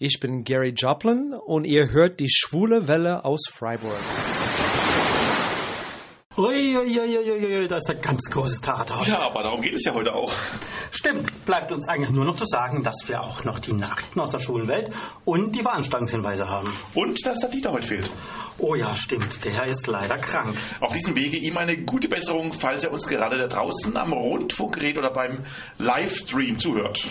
Ich bin Gary Joplin und ihr hört die schwule Welle aus Freiburg. Uiuiuiui, da ist ein ganz großes Theater heute. Ja, aber darum geht es ja heute auch. Stimmt, bleibt uns eigentlich nur noch zu sagen, dass wir auch noch die Nachrichten aus der Schulenwelt und die Veranstaltungshinweise haben. Und dass der Dieter heute fehlt. Oh ja, stimmt, der ist leider krank. Auf diesem Wege ihm eine gute Besserung, falls er uns gerade da draußen am Rundfunkgerät oder beim Livestream zuhört.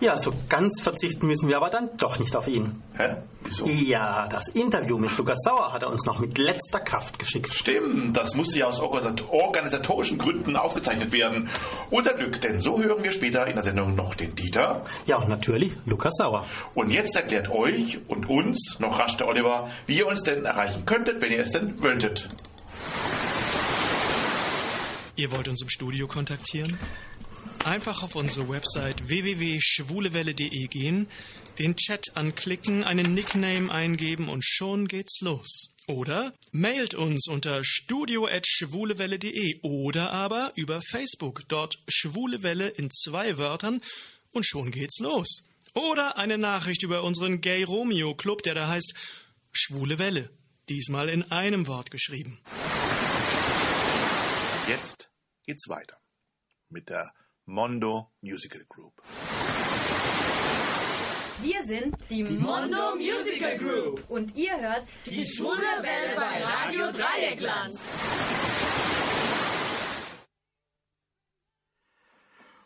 Ja, so ganz verzichten müssen wir aber dann doch nicht auf ihn. Hä? Wieso? Ja, das Interview mit Lukas Sauer hat er uns noch mit letzter Kraft geschickt. Stimmt, das musste ja aus organisatorischen Gründen aufgezeichnet werden. Unser Glück, denn so hören wir später in der Sendung noch den Dieter. Ja, und natürlich Lukas Sauer. Und jetzt erklärt euch und uns noch rasch der Oliver, wie ihr uns denn erreichen könntet, wenn ihr es denn wolltet. Ihr wollt uns im Studio kontaktieren? Einfach auf unsere Website www.schwulewelle.de gehen, den Chat anklicken, einen Nickname eingeben und schon geht's los. Oder mailt uns unter studio.schwulewelle.de oder aber über Facebook, dort Schwulewelle in zwei Wörtern und schon geht's los. Oder eine Nachricht über unseren Gay Romeo Club, der da heißt Schwule Welle. Diesmal in einem Wort geschrieben. Jetzt geht's weiter mit der Mondo Musical Group. Wir sind die Mondo Musical Group und ihr hört die schwule Welle bei Radio Dreieckland.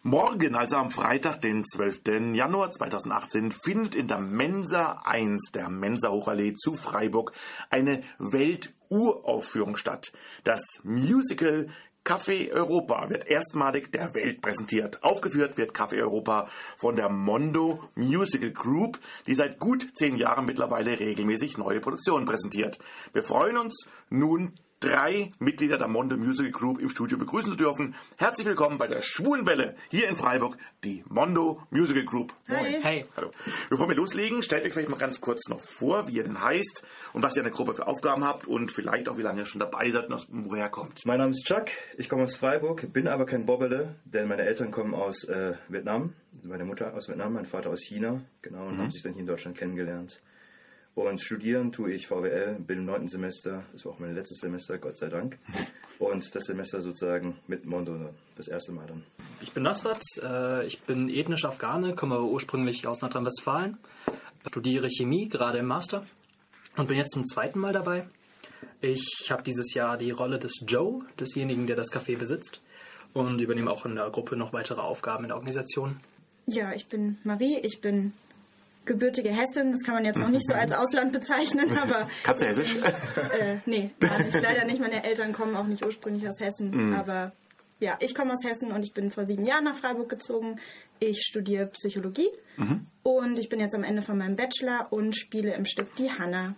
Morgen, also am Freitag, den 12. Januar 2018, findet in der Mensa 1 der Mensa Hochallee zu Freiburg eine Welturaufführung statt. Das Musical Café Europa wird erstmalig der Welt präsentiert. Aufgeführt wird Café Europa von der Mondo Musical Group, die seit gut zehn Jahren mittlerweile regelmäßig neue Produktionen präsentiert. Wir freuen uns nun drei Mitglieder der Mondo Musical Group im Studio begrüßen zu dürfen. Herzlich willkommen bei der Schwulenwelle hier in Freiburg, die Mondo Musical Group. Hi. Hey. Hallo. Bevor wir loslegen, stellt euch vielleicht mal ganz kurz noch vor, wie ihr denn heißt und was ihr in der Gruppe für Aufgaben habt und vielleicht auch wie lange ihr schon dabei seid und woher kommt. Mein Name ist Chuck, ich komme aus Freiburg, bin aber kein Bobbele, denn meine Eltern kommen aus äh, Vietnam, meine Mutter aus Vietnam, mein Vater aus China, genau, und haben sich dann hier in Deutschland kennengelernt. Und studieren tue ich VWL, bin im neunten Semester, das war auch mein letztes Semester, Gott sei Dank. Und das Semester sozusagen mit Mondo das erste Mal dann. Ich bin Nasrat, äh, ich bin ethnisch Afghane, komme aber ursprünglich aus Nordrhein-Westfalen, studiere Chemie, gerade im Master und bin jetzt zum zweiten Mal dabei. Ich habe dieses Jahr die Rolle des Joe, desjenigen, der das Café besitzt und übernehme auch in der Gruppe noch weitere Aufgaben in der Organisation. Ja, ich bin Marie, ich bin gebürtige Hessin. Das kann man jetzt noch nicht so als Ausland bezeichnen, aber Kannst du Hessisch? äh, nee, gar nicht. Leider nicht. Meine Eltern kommen auch nicht ursprünglich aus Hessen, aber ja, ich komme aus Hessen und ich bin vor sieben Jahren nach Freiburg gezogen. Ich studiere Psychologie und ich bin jetzt am Ende von meinem Bachelor und spiele im Stück die Hanna.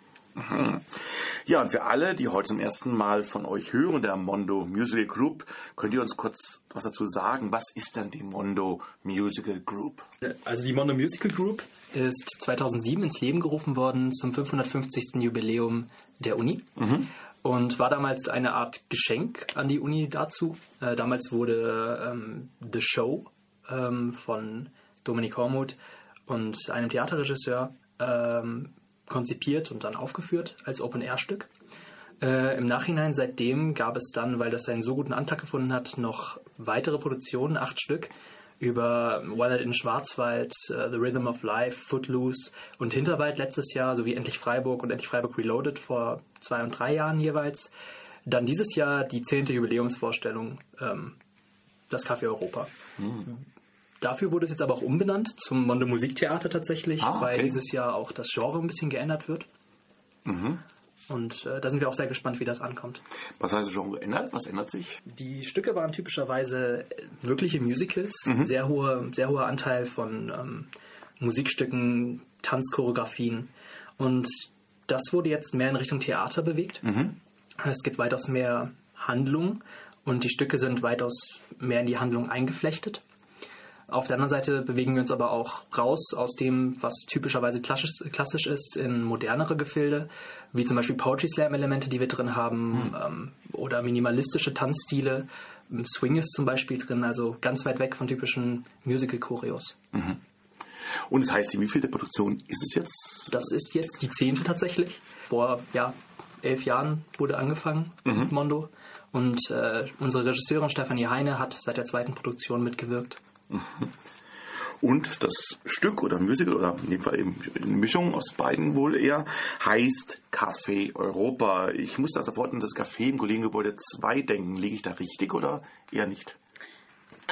Ja, und für alle, die heute zum ersten Mal von euch hören, der Mondo Musical Group, könnt ihr uns kurz was dazu sagen? Was ist denn die Mondo Musical Group? Also die Mondo Musical Group ist 2007 ins Leben gerufen worden zum 550. Jubiläum der Uni und war damals eine Art Geschenk an die Uni dazu. Äh, damals wurde ähm, The Show ähm, von Dominik Hormuth und einem Theaterregisseur ähm, konzipiert und dann aufgeführt als Open-Air-Stück. Äh, Im Nachhinein seitdem gab es dann, weil das einen so guten Antrag gefunden hat, noch weitere Produktionen, acht Stück, über Wild in Schwarzwald, äh, The Rhythm of Life, Footloose und Hinterwald letztes Jahr, sowie Endlich Freiburg und Endlich Freiburg Reloaded vor zwei und drei Jahren jeweils. Dann dieses Jahr die zehnte Jubiläumsvorstellung, ähm, das Café Europa. Dafür wurde es jetzt aber auch umbenannt zum Mondo Musiktheater tatsächlich, Ah, okay. weil dieses Jahr auch das Genre ein bisschen geändert wird. Und äh, da sind wir auch sehr gespannt, wie das ankommt. Was heißt das Genre geändert? Was ändert sich? Die Stücke waren typischerweise äh, wirkliche Musicals, sehr, hohe, sehr hoher Anteil von ähm, Musikstücken, Tanzchoreografien. Und das wurde jetzt mehr in Richtung Theater bewegt. Es gibt weitaus mehr Handlung und die Stücke sind weitaus mehr in die Handlung eingeflechtet. Auf der anderen Seite bewegen wir uns aber auch raus aus dem, was typischerweise klassisch, klassisch ist, in modernere Gefilde, wie zum Beispiel Poetry Slam-Elemente, die wir drin haben, ähm, oder minimalistische Tanzstile. Swing ist zum Beispiel drin, also ganz weit weg von typischen Musical-Choreos. Und das heißt, wie viele Produktion ist es jetzt? Das ist jetzt die zehnte tatsächlich. Vor ja, elf Jahren wurde angefangen mit Mondo. Und äh, unsere Regisseurin Stefanie Heine hat seit der zweiten Produktion mitgewirkt. Und das Stück oder Musical oder in dem Fall eben eine Mischung aus beiden wohl eher heißt Café Europa. Ich muss da sofort an das Café im Kollegengebäude 2 denken. Liege ich da richtig oder eher nicht?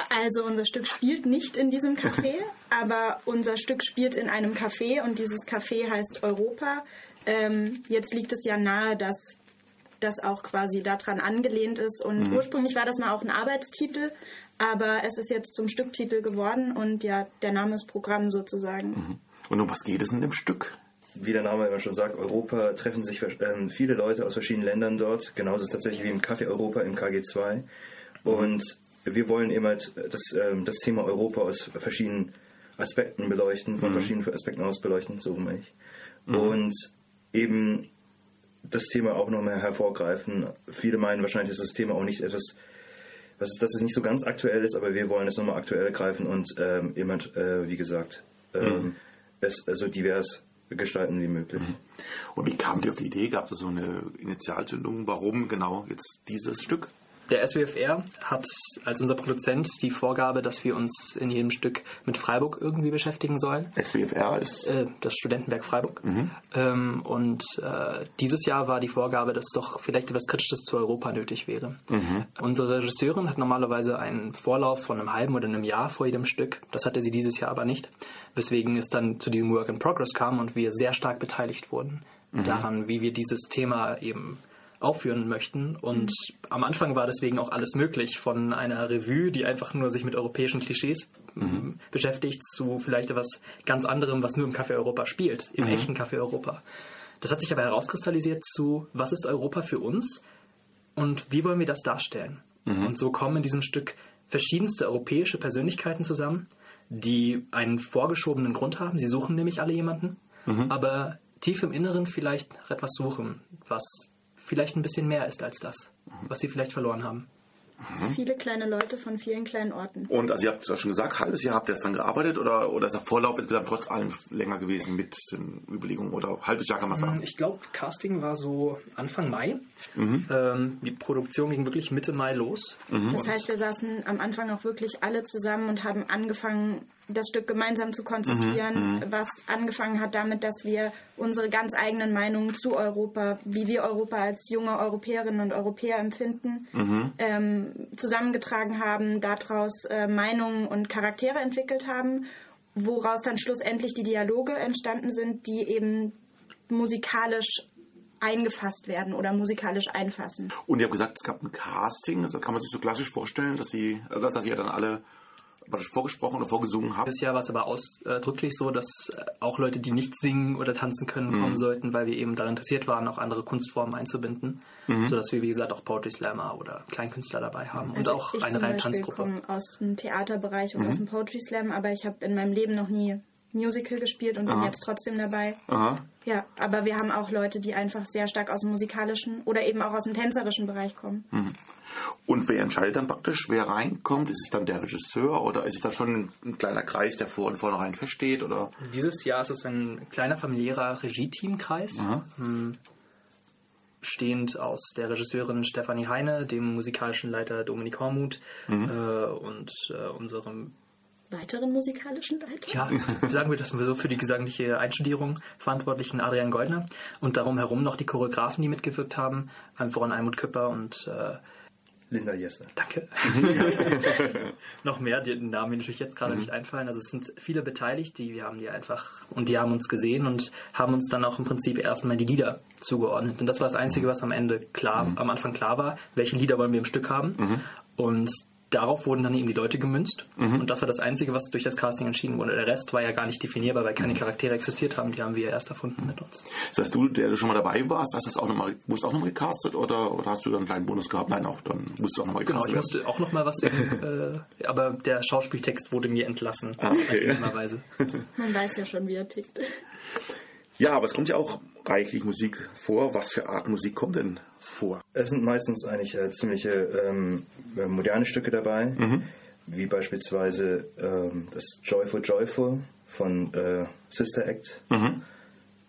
Also unser Stück spielt nicht in diesem Café, aber unser Stück spielt in einem Café und dieses Café heißt Europa. Ähm, jetzt liegt es ja nahe, dass das auch quasi daran angelehnt ist und ursprünglich war das mal auch ein Arbeitstitel, aber es ist jetzt zum Stücktitel geworden und ja, der Name ist Programm sozusagen. Und um was geht es in dem Stück? Wie der Name immer schon sagt, Europa treffen sich ähm, viele Leute aus verschiedenen Ländern dort. Genauso ist es tatsächlich wie im Café Europa im KG2. Und wir wollen eben halt das, ähm, das Thema Europa aus verschiedenen Aspekten beleuchten, von verschiedenen Aspekten aus beleuchten, so meine ich. Und eben das Thema auch nochmal hervorgreifen. Viele meinen wahrscheinlich, dass das Thema auch nicht etwas, was, dass es nicht so ganz aktuell ist, aber wir wollen es nochmal aktuell greifen und ähm, eben halt, äh, wie gesagt, ähm, es so divers gestalten wie möglich. Und wie kamt ihr auf die Idee? Gab es so eine Initialzündung? Warum genau jetzt dieses Stück? Der SWFR hat als unser Produzent die Vorgabe, dass wir uns in jedem Stück mit Freiburg irgendwie beschäftigen sollen. SWFR ist. Äh, das Studentenwerk Freiburg. Ähm, und äh, dieses Jahr war die Vorgabe, dass doch vielleicht etwas Kritisches zu Europa nötig wäre. Unsere Regisseurin hat normalerweise einen Vorlauf von einem halben oder einem Jahr vor jedem Stück. Das hatte sie dieses Jahr aber nicht, weswegen es dann zu diesem Work in Progress kam und wir sehr stark beteiligt wurden daran, wie wir dieses Thema eben aufführen möchten. Und am Anfang war deswegen auch alles möglich, von einer Revue, die einfach nur sich mit europäischen Klischees m, beschäftigt, zu vielleicht etwas ganz anderem, was nur im Café Europa spielt, im echten Café Europa. Das hat sich aber herauskristallisiert zu, was ist Europa für uns und wie wollen wir das darstellen? Und so kommen in diesem Stück verschiedenste europäische Persönlichkeiten zusammen, die einen vorgeschobenen Grund haben. Sie suchen nämlich alle jemanden, aber tief im Inneren vielleicht nach etwas suchen, was vielleicht ein bisschen mehr ist als das, was sie vielleicht verloren haben. Viele kleine Leute von vielen kleinen Orten. Und also ihr habt es ja schon gesagt, halbes Jahr habt ihr jetzt dran gearbeitet oder, oder ist der Vorlauf insgesamt trotz allem länger gewesen mit den Überlegungen oder halbes Jahr kann man sagen? Ich glaube, Casting war so Anfang Mai. Ähm, die Produktion ging wirklich Mitte Mai los. Das heißt, wir saßen am Anfang auch wirklich alle zusammen und haben angefangen, das Stück gemeinsam zu konzipieren, was angefangen hat damit, dass wir unsere ganz eigenen Meinungen zu Europa, wie wir Europa als junge Europäerinnen und Europäer empfinden, ähm, zusammengetragen haben, daraus äh, Meinungen und Charaktere entwickelt haben, woraus dann schlussendlich die Dialoge entstanden sind, die eben musikalisch eingefasst werden oder musikalisch einfassen. Und ihr habt gesagt, es gab ein Casting, also kann man sich so klassisch vorstellen, dass sie, also dass ihr dann alle vorgesprochen oder vorgesungen habt. Dieses Jahr war es aber ausdrücklich so, dass äh, auch Leute, die nicht singen oder tanzen können, kommen sollten, weil wir eben daran interessiert waren, auch andere Kunstformen einzubinden, sodass wir, wie gesagt, auch Poetry Slammer oder Kleinkünstler dabei haben und Also auch ich eine reine Tanzgruppe. komme aus dem Theaterbereich und aus dem Poetry Slam, aber ich habe in meinem Leben noch nie Musical gespielt und bin Aha. jetzt trotzdem dabei. Aha. Ja, aber wir haben auch Leute, die einfach sehr stark aus dem musikalischen oder eben auch aus dem tänzerischen Bereich kommen. Und wer entscheidet dann praktisch, wer reinkommt? Ist es dann der Regisseur oder ist es da schon ein kleiner Kreis, der vor und vornherein feststeht? Oder? Dieses Jahr ist es ein kleiner familiärer Regie-Teamkreis, ähm, stehend aus der Regisseurin Stefanie Heine, dem musikalischen Leiter Dominik Hormuth äh, und äh, unserem Weiteren musikalischen Leiter? ja, sagen wir das mal so, für die gesangliche Einstudierung verantwortlichen Adrian Goldner und darum herum noch die Choreografen, die mitgewirkt haben, voran Almut Küpper und äh, Linda Jesse. Danke. noch mehr, die den Namen mir natürlich jetzt gerade nicht einfallen. Also es sind viele beteiligt, die wir haben die einfach und die haben uns gesehen und haben uns dann auch im Prinzip erstmal die Lieder zugeordnet. Und das war das Einzige, was am Ende klar, am Anfang klar war, welche Lieder wollen wir im Stück haben. Und darauf wurden dann eben die Leute gemünzt. Und das war das Einzige, was durch das Casting entschieden wurde. Der Rest war ja gar nicht definierbar, weil keine Charaktere existiert haben. Die haben wir erst erfunden mit uns. Das heißt, du, der du schon mal dabei warst, hast du auch noch mal, wurdest auch nochmal gecastet oder, oder hast du dann einen kleinen Bonus gehabt? Nein, auch dann musst du auch nochmal Genau, gecastet ich werden. musste auch noch mal was singen, äh, aber der Schauspieltext wurde mir entlassen. Ah, okay. Man weiß ja schon, wie er tickt. Ja, aber es kommt ja auch reichlich Musik vor. Was für Art Musik kommt denn vor? Es sind meistens eigentlich äh, ziemliche ähm, äh, moderne Stücke dabei, wie beispielsweise ähm, das Joyful Joyful von äh, Sister Act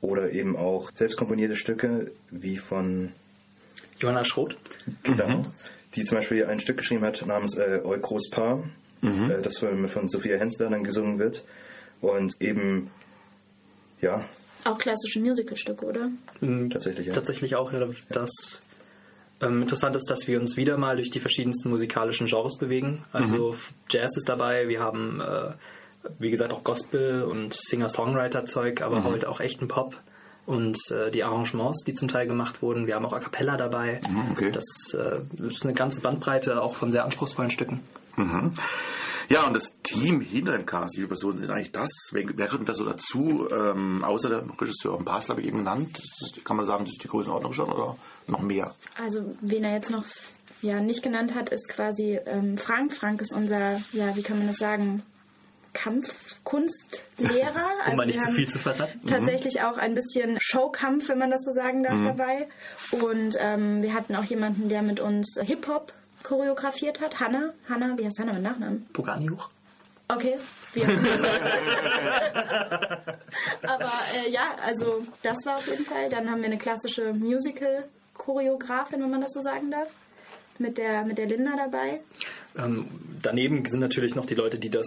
oder eben auch selbstkomponierte Stücke wie von Johanna Schroth. Genau. Die zum Beispiel ein Stück geschrieben hat namens äh, Eu Gros Paar, äh, das von, von Sophia Hensler dann gesungen wird. Und eben, ja, Auch klassische Musicalstücke, oder? tatsächlich. Ja. Tatsächlich auch, ja, das ähm, interessant ist, dass wir uns wieder mal durch die verschiedensten musikalischen Genres bewegen. Also Jazz ist dabei, wir haben, äh, wie gesagt, auch Gospel und Singer-Songwriter-Zeug, aber heute auch echten Pop. Und äh, die Arrangements, die zum Teil gemacht wurden. Wir haben auch A Cappella dabei. okay. Das äh, ist eine ganze Bandbreite auch von sehr anspruchsvollen Stücken. Ja, und das Team hinter dem Cast, wie viele Personen sind eigentlich das? Wer, wer gehört denn da so dazu? Ähm, außer der Regisseur und Basler habe ich eben genannt. Das ist, kann man sagen, das ist die Größenordnung schon oder noch mehr? Also, wen er jetzt noch ja, nicht genannt hat, ist quasi ähm, Frank. Frank ist unser, ja, wie kann man das sagen, Kampfkunstlehrer. Um Also mal nicht zu viel zu verraten. Tatsächlich auch ein bisschen Showkampf, wenn man das so sagen darf, dabei. Und ähm, wir hatten auch jemanden, der mit uns Hip-Hop choreografiert hat. Hanna. Hanna, wie heißt Hanna mit Nachnamen? Pogani hoch. Okay. Wir Aber äh, ja, also das war auf jeden Fall. Dann haben wir eine klassische Musical-Choreografin, wenn man das so sagen darf. Mit der, mit der Linda dabei. Ähm, daneben sind natürlich noch die Leute, die das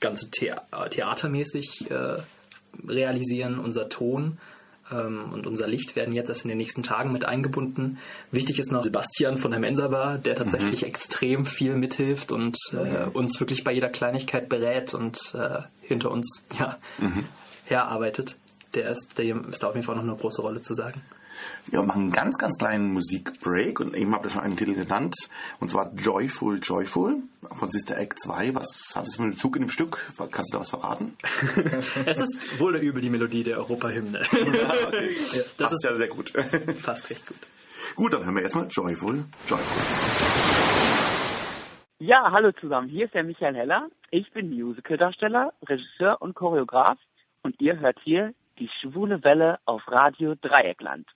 Ganze thea theatermäßig äh, realisieren. Unser Ton ähm, und unser Licht werden jetzt erst in den nächsten Tagen mit eingebunden. Wichtig ist noch Sebastian von der Mensa Bar, der tatsächlich extrem viel mithilft und äh, uns wirklich bei jeder Kleinigkeit berät und äh, hinter uns ja, herarbeitet. Der ist, der ist da auf jeden Fall noch eine große Rolle zu sagen. Wir machen einen ganz, ganz kleinen Musikbreak und eben habt ihr schon einen Titel genannt und zwar Joyful, Joyful von Sister Act 2. Was hat es mit dem Zug in dem Stück? Kannst du da was verraten? Es ist wohl oder übel die Melodie der Europahymne. okay. Ja, das Das ist ja sehr gut. fast recht gut. gut, dann hören wir erstmal Joyful, Joyful. Ja, hallo zusammen. Hier ist der Michael Heller. Ich bin Musicaldarsteller, Regisseur und Choreograf und ihr hört hier die schwule Welle auf Radio Dreieckland.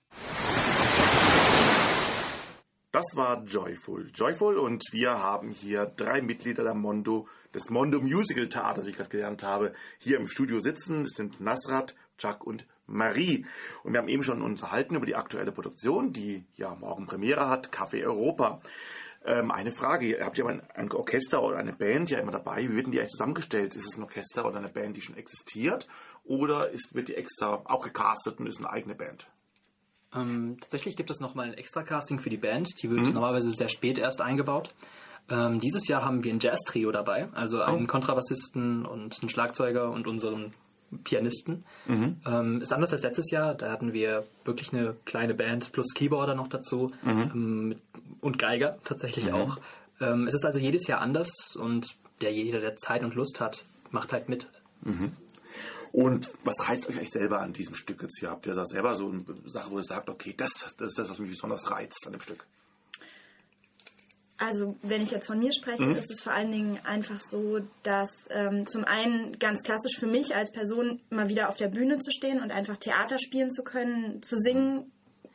Das war Joyful. Joyful und wir haben hier drei Mitglieder der Mondo, des Mondo Musical Theaters, wie ich gerade gelernt habe, hier im Studio sitzen. Das sind Nasrat, Chuck und Marie. Und wir haben eben schon unterhalten über die aktuelle Produktion, die ja morgen Premiere hat, Café Europa. Ähm, eine Frage, ihr habt ja ein, ein Orchester oder eine Band ja immer dabei. Wie wird denn die eigentlich zusammengestellt? Ist es ein Orchester oder eine Band, die schon existiert? Oder ist, wird die extra auch gecastet und ist eine eigene Band? Ähm, tatsächlich gibt es nochmal ein Extra-Casting für die Band. Die wird normalerweise sehr spät erst eingebaut. Ähm, dieses Jahr haben wir ein Jazz-Trio dabei, also einen Kontrabassisten und einen Schlagzeuger und unseren Pianisten. Ähm, ist anders als letztes Jahr. Da hatten wir wirklich eine kleine Band plus Keyboarder noch dazu ähm, mit, und Geiger tatsächlich auch. Ähm, es ist also jedes Jahr anders und der jeder, der Zeit und Lust hat, macht halt mit. Und was reizt euch eigentlich selber an diesem Stück jetzt hier? Habt ihr da selber so eine Sache, wo ihr sagt, okay, das, das ist das, was mich besonders reizt an dem Stück? Also, wenn ich jetzt von mir spreche, ist es vor allen Dingen einfach so, dass ähm, zum einen ganz klassisch für mich als Person mal wieder auf der Bühne zu stehen und einfach Theater spielen zu können, zu singen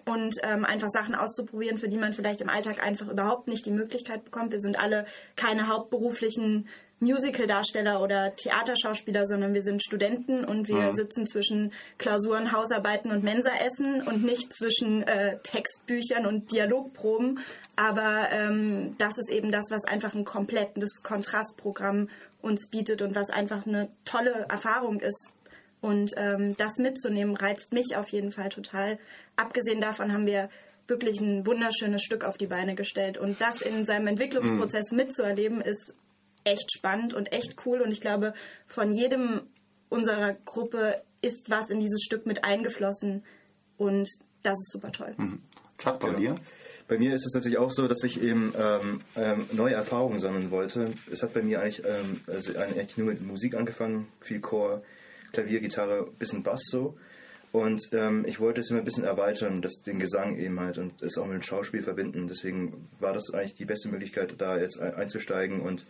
und ähm, einfach Sachen auszuprobieren, für die man vielleicht im Alltag einfach überhaupt nicht die Möglichkeit bekommt. Wir sind alle keine hauptberuflichen Musical-Darsteller oder Theaterschauspieler, sondern wir sind Studenten und wir sitzen zwischen Klausuren, Hausarbeiten und Mensaessen und nicht zwischen äh, Textbüchern und Dialogproben. Aber ähm, das ist eben das, was einfach ein komplettes Kontrastprogramm uns bietet und was einfach eine tolle Erfahrung ist. Und ähm, das mitzunehmen reizt mich auf jeden Fall total. Abgesehen davon haben wir wirklich ein wunderschönes Stück auf die Beine gestellt. Und das in seinem Entwicklungsprozess mitzuerleben, ist echt spannend und echt cool. Und ich glaube, von jedem unserer Gruppe ist was in dieses Stück mit eingeflossen. Und das ist super toll. Chuck, bei dir? Bei mir ist es tatsächlich auch so, dass ich eben ähm, ähm, neue Erfahrungen sammeln wollte. Es hat bei mir eigentlich, ähm, also eigentlich nur mit Musik angefangen, viel Chor, Klavier, Gitarre, bisschen Bass so. Und ähm, ich wollte es immer ein bisschen erweitern, das, den Gesang eben halt und es auch mit dem Schauspiel verbinden. Deswegen war das eigentlich die beste Möglichkeit, da jetzt ein, einzusteigen und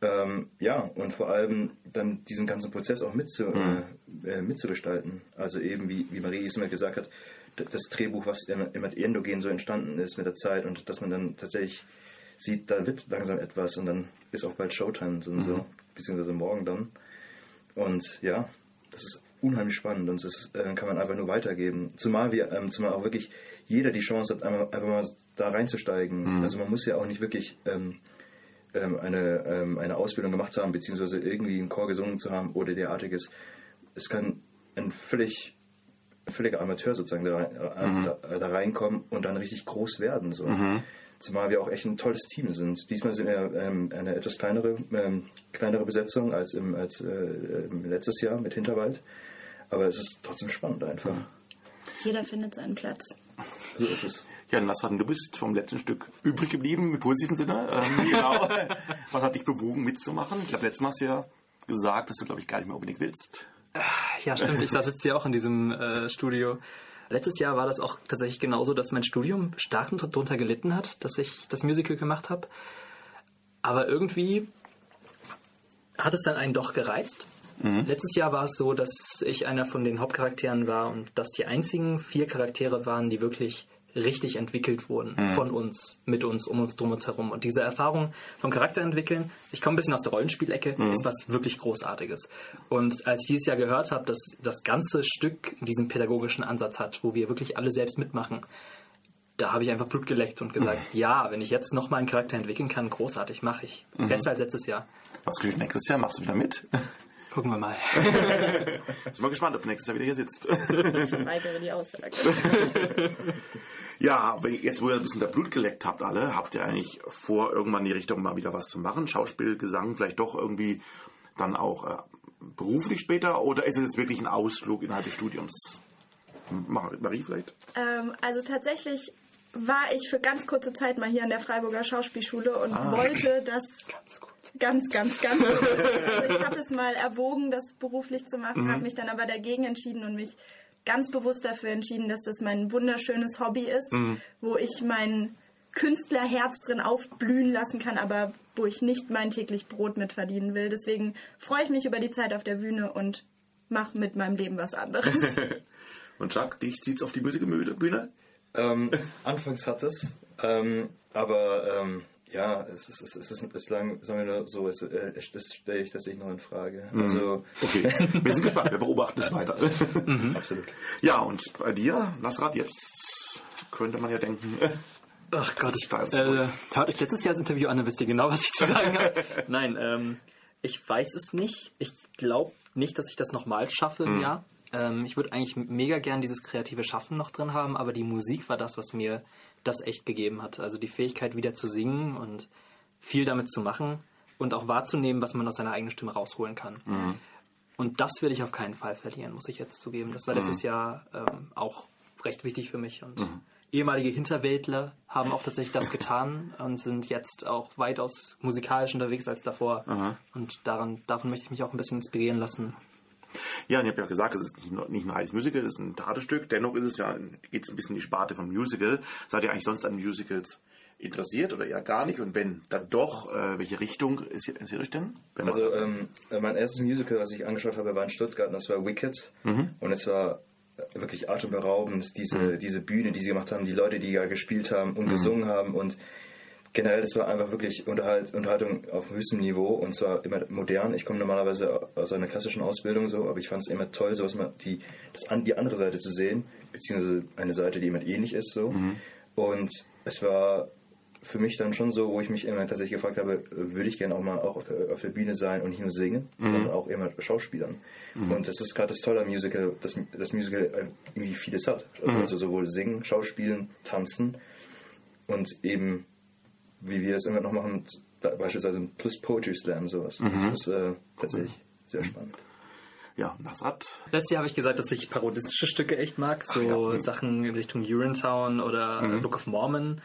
ähm, ja, und vor allem dann diesen ganzen Prozess auch mitzu, äh, äh, mitzugestalten. Also eben, wie, wie Marie es immer gesagt hat, das Drehbuch, was immer endogen so entstanden ist mit der Zeit und dass man dann tatsächlich sieht, da wird langsam etwas und dann ist auch bald Showtime so und so, beziehungsweise morgen dann. Und ja, das ist unheimlich spannend und das äh, kann man einfach nur weitergeben. Zumal wir, ähm, zumal auch wirklich jeder die Chance hat, einfach, einfach mal da reinzusteigen. Mhm. Also man muss ja auch nicht wirklich ähm, ähm, eine, ähm, eine Ausbildung gemacht haben, beziehungsweise irgendwie einen Chor gesungen zu haben oder derartiges. Es kann ein völlig völliger Amateur sozusagen da, rein- Mhm. da, da reinkommen und dann richtig groß werden. So. Mhm. Zumal wir auch echt ein tolles Team sind. Diesmal sind wir ähm, eine etwas kleinere, ähm, kleinere Besetzung als, im, als äh, ähm, letztes Jahr mit Hinterwald. Aber es ist trotzdem spannend einfach. Jeder findet seinen Platz. So ist es. Ja, Nasrat, du bist vom letzten Stück übrig geblieben, im positiven Sinne. Ähm, genau. Was hat dich bewogen, mitzumachen? Ich glaube, letztes Mal hast du ja gesagt, dass du, glaube ich, gar nicht mehr unbedingt willst. Ja, stimmt. Ich jetzt hier auch in diesem äh, Studio. Letztes Jahr war das auch tatsächlich genauso, dass mein Studium stark darunter gelitten hat, dass ich das Musical gemacht habe. Aber irgendwie hat es dann einen doch gereizt. Letztes Jahr war es so, dass ich einer von den Hauptcharakteren war und dass die einzigen vier Charaktere waren, die wirklich richtig entwickelt wurden Mhm. von uns, mit uns, um uns drum uns herum. Und diese Erfahrung vom Charakter entwickeln, ich komme ein bisschen aus der Rollenspielecke, Mhm. ist was wirklich Großartiges. Und als ich dieses Jahr gehört habe, dass das ganze Stück diesen pädagogischen Ansatz hat, wo wir wirklich alle selbst mitmachen, da habe ich einfach Blut geleckt und gesagt, ja, wenn ich jetzt noch mal einen Charakter entwickeln kann, großartig, mache ich. Mhm. Besser als letztes Jahr. Was geschieht nächstes Jahr? Machst du wieder mit? Gucken wir mal. Bin mal gespannt, ob du nächstes Jahr wieder hier sitzt. Ich weigere die Aussage. Ja, aber jetzt, wo ihr ein bisschen der Blut geleckt habt alle, habt ihr eigentlich vor, irgendwann in die Richtung mal wieder was zu machen? Schauspiel, Gesang, vielleicht doch irgendwie dann auch äh, beruflich später? Oder ist es jetzt wirklich ein Ausflug innerhalb des Studiums? Mar- Marie vielleicht? Ähm, also tatsächlich war ich für ganz kurze Zeit mal hier an der Freiburger Schauspielschule und Ah. wollte das ganz, ganz, ganz. also ich habe es mal erwogen, das beruflich zu machen, Mhm. habe mich dann aber dagegen entschieden und mich ganz bewusst dafür entschieden, dass das mein wunderschönes Hobby ist, Mhm. wo ich mein Künstlerherz drin aufblühen lassen kann, aber wo ich nicht mein täglich Brot mit verdienen will. Deswegen freue ich mich über die Zeit auf der Bühne und mache mit meinem Leben was anderes. Und Jacques, dich zieht's auf die Musikbühne? Ähm, anfangs hat es, ähm, aber ähm, ja, es ist, es ist, es ist bislang, sagen wir nur so, es, äh, das stelle ich tatsächlich noch in Frage. Mhm. Also, Okay, wir sind gespannt, wir beobachten es weiter. Absolut. Ja, und bei dir, Nasrat, jetzt könnte man ja denken, Ach Gott, ist steil äh, hört euch letztes Jahr das Interview an, dann wisst ihr genau, was ich zu sagen habe. Nein, ähm, ich weiß es nicht. Ich glaube nicht, dass ich das nochmal schaffe im Mhm. Jahr. Ähm, ich würde eigentlich mega gern dieses kreative Schaffen noch drin haben, aber die Musik war das, was mir das echt gegeben hat. Also die Fähigkeit wieder zu singen und viel damit zu machen und auch wahrzunehmen, was man aus seiner eigenen Stimme rausholen kann. Und das will ich auf keinen Fall verlieren, muss ich jetzt zugeben. Das war Mhm. letztes Jahr ähm, auch recht wichtig für mich. Und ehemalige Hinterwäldler haben auch tatsächlich das getan und sind jetzt auch weitaus musikalisch unterwegs als davor. Und daran, davon möchte ich mich auch ein bisschen inspirieren lassen. Ja, und ihr habt ja gesagt, es ist nicht, nur, nicht ein reines Musical, es ist ein Theaterstück. Dennoch ist es ja, geht es ein bisschen in die Sparte vom Musical. Seid ihr eigentlich sonst an Musicals interessiert oder eher gar nicht? Und wenn, dann doch, äh, welche Richtung ist ist ihr denn? Also ähm, äh, mein erstes Musical, was ich angeschaut habe, war in Stuttgart und das war Wicked. Mhm. Und es war wirklich atemberaubend, diese, diese Bühne, die sie gemacht haben, die Leute, die da gespielt haben und Mhm. gesungen haben und generell, das war einfach wirklich Unterhalt, Unterhaltung auf höchstem Niveau und zwar immer modern. Ich komme normalerweise aus einer klassischen Ausbildung so, aber ich fand es immer toll, sowas mal die, das an, die andere Seite zu sehen, beziehungsweise eine Seite, die immer ähnlich ist so. Und es war für mich dann schon so, wo ich mich immer tatsächlich gefragt habe, würde ich gerne auch mal auch auf der, auf der Bühne sein und nicht nur singen, Mhm. sondern auch immer Schauspielern. Mhm. Und das ist gerade das Tolle am Musical, dass das Musical irgendwie vieles hat. Also, Mhm. also sowohl singen, schauspielen, tanzen und eben, wie wir es immer noch machen, be- beispielsweise ein Plus Poetry Slam, sowas. Mhm. Das ist äh, tatsächlich sehr spannend. Ja, Nasrat. Letztes Jahr habe ich gesagt, dass ich parodistische Stücke echt mag, so Ach ja. Sachen in Richtung Urinetown oder Mhm. Book of Mormon.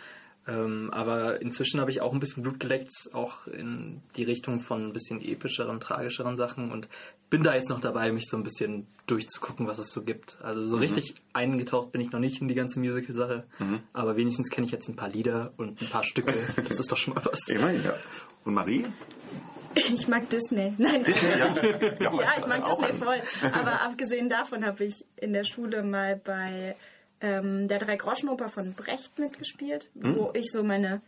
Ähm, aber inzwischen habe ich auch ein bisschen Blut geleckt, auch in die Richtung von ein bisschen epischeren, tragischeren Sachen und bin da jetzt noch dabei, mich so ein bisschen durchzugucken, was es so gibt. Also so Mhm. richtig eingetaucht bin ich noch nicht in die ganze Musical-Sache, Mhm. aber wenigstens kenne ich jetzt ein paar Lieder und ein paar Stücke. Das ist doch schon mal was. Immerhin, ja. Und Marie? Ich mag Disney. Nein. Disney, ja. Ja, Ja, ich mag Disney voll. Aber abgesehen davon habe ich in der Schule mal bei ähm, der Drei-Groschen-Oper von Brecht mitgespielt, Hm? wo ich so meine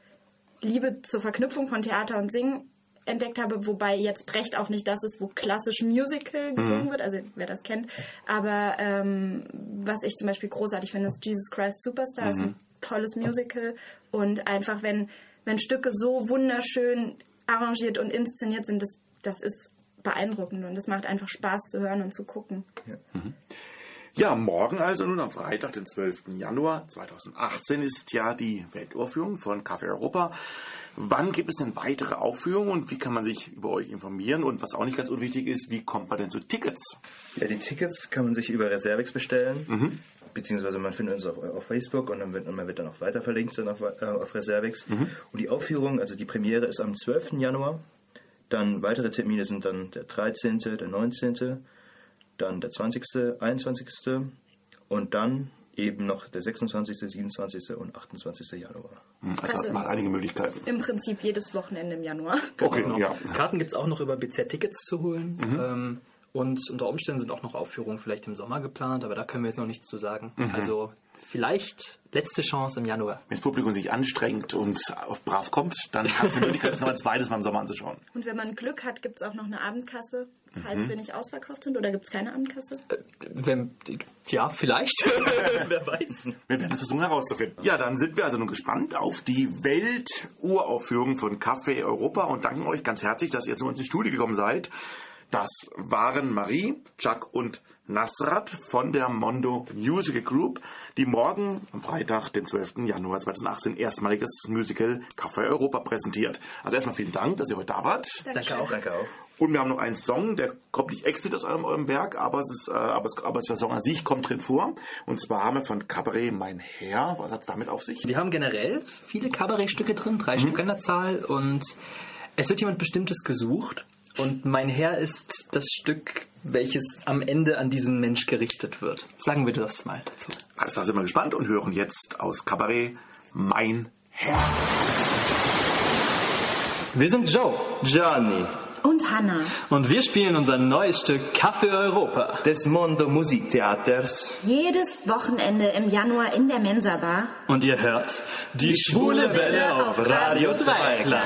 Liebe zur Verknüpfung von Theater und Singen entdeckt habe, wobei jetzt Brecht auch nicht das ist, wo klassisch Musical gesungen wird, also wer das kennt. Aber ähm, was ich zum Beispiel großartig finde, ist Jesus Christ Superstar, ist ein tolles Musical und einfach wenn wenn Stücke so wunderschön arrangiert und inszeniert sind, das das ist beeindruckend und es macht einfach Spaß zu hören und zu gucken. Ja, morgen also nun am Freitag, den 12. Januar 2018, ist ja die Weltaufführung von Café Europa. Wann gibt es denn weitere Aufführungen und wie kann man sich über euch informieren? Und was auch nicht ganz unwichtig ist, wie kommt man denn zu Tickets? Ja, die Tickets kann man sich über Reservix bestellen, beziehungsweise man findet uns auf, auf Facebook und dann wird, und man wird dann auch weiter verlinkt dann auf, äh, auf Reservix. Und die Aufführung, also die Premiere ist am 12. Januar. Dann weitere Termine sind dann der 13., der 19., dann der 20., 21. und dann eben noch der 26., 27. und 28. Januar. Also, Also- hat man einige Möglichkeiten. Im Prinzip jedes Wochenende im Januar. Okay, Genau. ja. Karten gibt es auch noch über BZ-Tickets zu holen. Ähm, und unter Umständen sind auch noch Aufführungen vielleicht im Sommer geplant, aber da können wir jetzt noch nichts zu sagen. Also vielleicht letzte Chance im Januar. Wenn das Publikum sich anstrengt und auf brav kommt, dann hat es die Möglichkeit, es noch ein zweites Mal im Sommer anzuschauen. Und wenn man Glück hat, gibt es auch noch eine Abendkasse, falls wir nicht ausverkauft sind. Oder gibt es keine Abendkasse? Wenn, ja, vielleicht. Wer weiß. Wir werden versuchen herauszufinden. Ja, dann sind wir also nun gespannt auf die Welturaufführung von Café Europa und danken euch ganz herzlich, dass ihr zu uns ins Studio gekommen seid. Das waren Marie, Chuck und Nasrat von der Mondo Musical Group, die morgen am Freitag, den 12. Januar 2018, erstmaliges Musical Café Europa präsentiert. Also erstmal vielen Dank, dass ihr heute da wart. Danke auch. Danke auch. Und wir haben noch einen Song, der kommt nicht explizit aus eurem, eurem Werk, aber, es ist, äh, aber, es, aber der Song an sich kommt drin vor. Und zwar haben wir von Cabaret Mein Herr. Was hat es damit auf sich? Wir haben generell viele Kabarettstücke drin, drei Stück an der Zahl und es wird jemand Bestimmtes gesucht und mein Herr ist das Stück, welches am Ende an diesen Mensch gerichtet wird. Sagen wir das mal dazu. Also da sind wir gespannt und hören jetzt aus Cabaret Mein Herr. Wir sind Joe Gianni Und Hannah. und wir spielen unser neues Stück Kaffee Europa. des Mondo Musiktheaters. Jedes Wochenende im Januar in der Mensa Bar. Und ihr hört die schwule Welle auf Radio Dreieckland.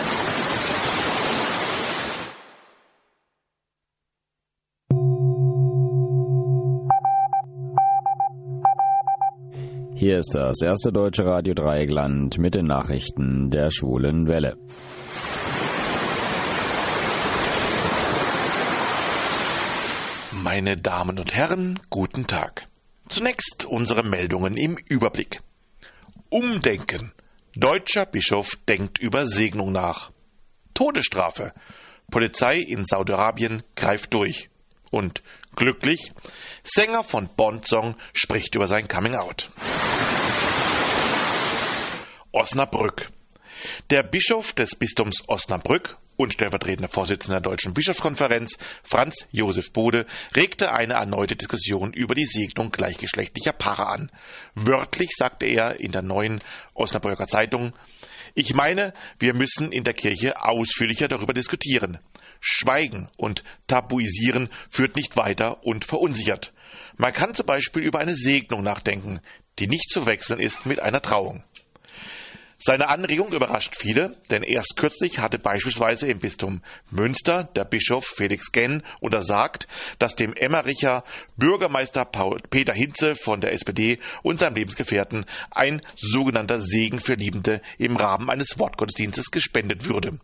Hier ist das erste deutsche Radio Dreieckland mit den Nachrichten der schwulen Welle. Meine Damen und Herren, guten Tag. Zunächst unsere Meldungen im Überblick. Umdenken. Deutscher Bischof denkt über Segnung nach. Todesstrafe. Polizei in Saudi-Arabien greift durch. Und glücklich, Sänger von Bond-Song spricht über sein Coming-out. Osnabrück. Der Bischof des Bistums Osnabrück und stellvertretender Vorsitzender der Deutschen Bischofskonferenz, Franz Josef Bode, regte eine erneute Diskussion über die Segnung gleichgeschlechtlicher Paare an. Wörtlich sagte er in der neuen Osnabrücker Zeitung, ich meine, wir müssen in der Kirche ausführlicher darüber diskutieren. Schweigen und Tabuisieren führt nicht weiter und verunsichert. Man kann zum Beispiel über eine Segnung nachdenken, die nicht zu wechseln ist mit einer Trauung. Seine Anregung überrascht viele, denn erst kürzlich hatte beispielsweise im Bistum Münster der Bischof Felix Genn untersagt, dass dem Emmericher Bürgermeister Paul Peter Hinze von der SPD und seinem Lebensgefährten ein sogenannter Segen für Liebende im Rahmen eines Wortgottesdienstes gespendet würde.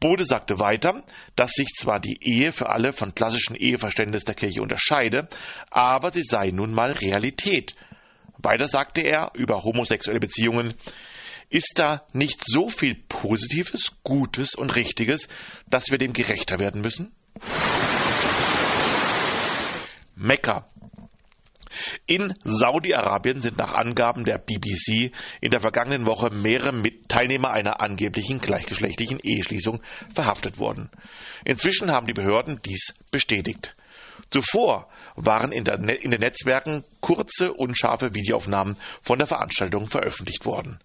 Bode sagte weiter, dass sich zwar die Ehe für alle von klassischen Eheverständnis der Kirche unterscheide, aber sie sei nun mal Realität. Weiter sagte er über homosexuelle Beziehungen, ist da nicht so viel Positives, Gutes und Richtiges, dass wir dem gerechter werden müssen? Mekka. In Saudi-Arabien sind nach Angaben der BBC in der vergangenen Woche mehrere Teilnehmer einer angeblichen gleichgeschlechtlichen Eheschließung verhaftet worden. Inzwischen haben die Behörden dies bestätigt. Zuvor waren in, Ne- in den Netzwerken kurze, unscharfe Videoaufnahmen von der Veranstaltung veröffentlicht worden.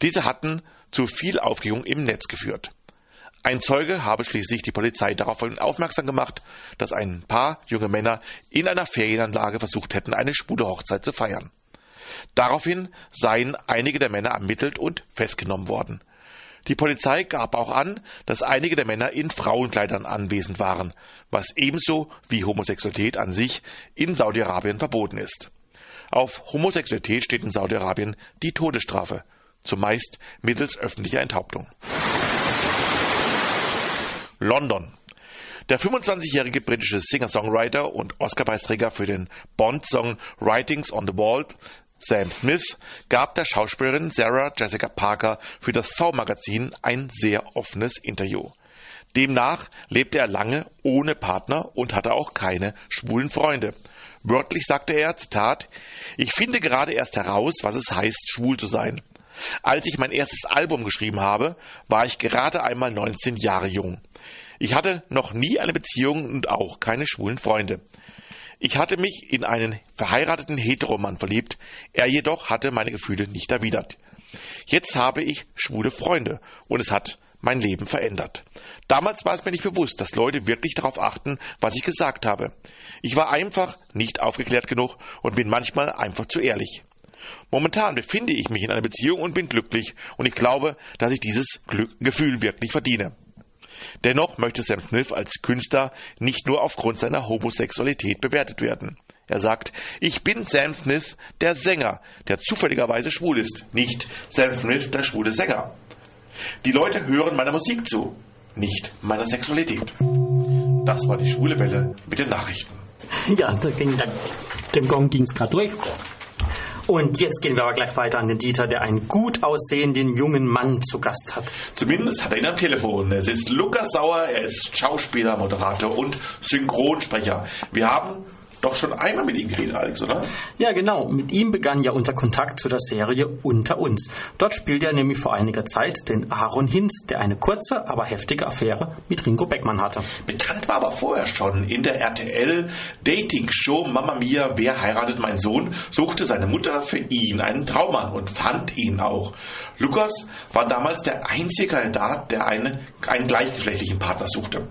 Diese hatten zu viel Aufregung im Netz geführt. Ein Zeuge habe schließlich die Polizei darauf aufmerksam gemacht, dass ein paar junge Männer in einer Ferienanlage versucht hätten, eine schwule Hochzeit zu feiern. Daraufhin seien einige der Männer ermittelt und festgenommen worden. Die Polizei gab auch an, dass einige der Männer in Frauenkleidern anwesend waren, was ebenso wie Homosexualität an sich in Saudi-Arabien verboten ist. Auf Homosexualität steht in Saudi-Arabien die Todesstrafe, zumeist mittels öffentlicher Enthauptung. London. Der 25-jährige britische Singer-Songwriter und Oscar-Preisträger für den Bond-Song Writings on the Wall Sam Smith gab der Schauspielerin Sarah Jessica Parker für das V-Magazin ein sehr offenes Interview. Demnach lebte er lange ohne Partner und hatte auch keine schwulen Freunde. Wörtlich sagte er, Zitat, ich finde gerade erst heraus, was es heißt, schwul zu sein. Als ich mein erstes Album geschrieben habe, war ich gerade einmal 19 Jahre jung. Ich hatte noch nie eine Beziehung und auch keine schwulen Freunde. Ich hatte mich in einen verheirateten Heteromann verliebt, er jedoch hatte meine Gefühle nicht erwidert. Jetzt habe ich schwule Freunde und es hat mein Leben verändert. Damals war es mir nicht bewusst, dass Leute wirklich darauf achten, was ich gesagt habe. Ich war einfach nicht aufgeklärt genug und bin manchmal einfach zu ehrlich. Momentan befinde ich mich in einer Beziehung und bin glücklich und ich glaube, dass ich dieses Glück Gefühl wirklich verdiene. Dennoch möchte Sam Smith als Künstler nicht nur aufgrund seiner Homosexualität bewertet werden. Er sagt, ich bin Sam Smith, der Sänger, der zufälligerweise schwul ist, nicht Sam Smith, der schwule Sänger. Die Leute hören meiner Musik zu, nicht meiner Sexualität. Das war die schwule Welle mit den Nachrichten. Ja, da dem Gong ging es gerade durch. Und jetzt gehen wir aber gleich weiter an den Dieter, der einen gut aussehenden jungen Mann zu Gast hat. Zumindest hat er ihn am Telefon. Es ist Lukas Sauer, er ist Schauspieler, Moderator und Synchronsprecher. Wir haben doch schon einmal mit ihm geredet, Alex, oder? Ja, genau. Mit ihm begann ja unser Kontakt zu der Serie Unter uns. Dort spielte er nämlich vor einiger Zeit den Aaron Hinz, der eine kurze, aber heftige Affäre mit Ringo Beckmann hatte. Bekannt war aber vorher schon. In der RTL-Dating-Show Mama Mia, wer heiratet mein Sohn, suchte seine Mutter für ihn einen Traummann und fand ihn auch. Lukas war damals der einzige Kandidat, der eine, einen gleichgeschlechtlichen Partner suchte.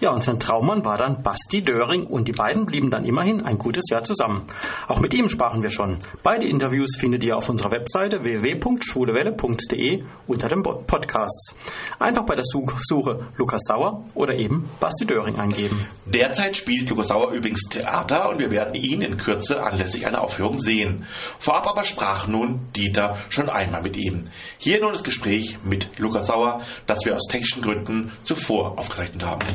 Ja, und sein Traummann war dann Basti Döring und die beiden blieben dann immerhin ein gutes Jahr zusammen. Auch mit ihm sprachen wir schon. Beide Interviews findet ihr auf unserer Webseite www.schwulewelle.de unter den Podcasts. Einfach bei der Suche Lukas Sauer oder eben Basti Döring eingeben. Derzeit spielt Lukas Sauer übrigens Theater und wir werden ihn in Kürze anlässlich einer Aufführung sehen. Vorab aber sprach nun Dieter schon einmal mit ihm. Hier nun das Gespräch mit Lukas Sauer, das wir aus technischen Gründen zuvor aufgezeichnet haben.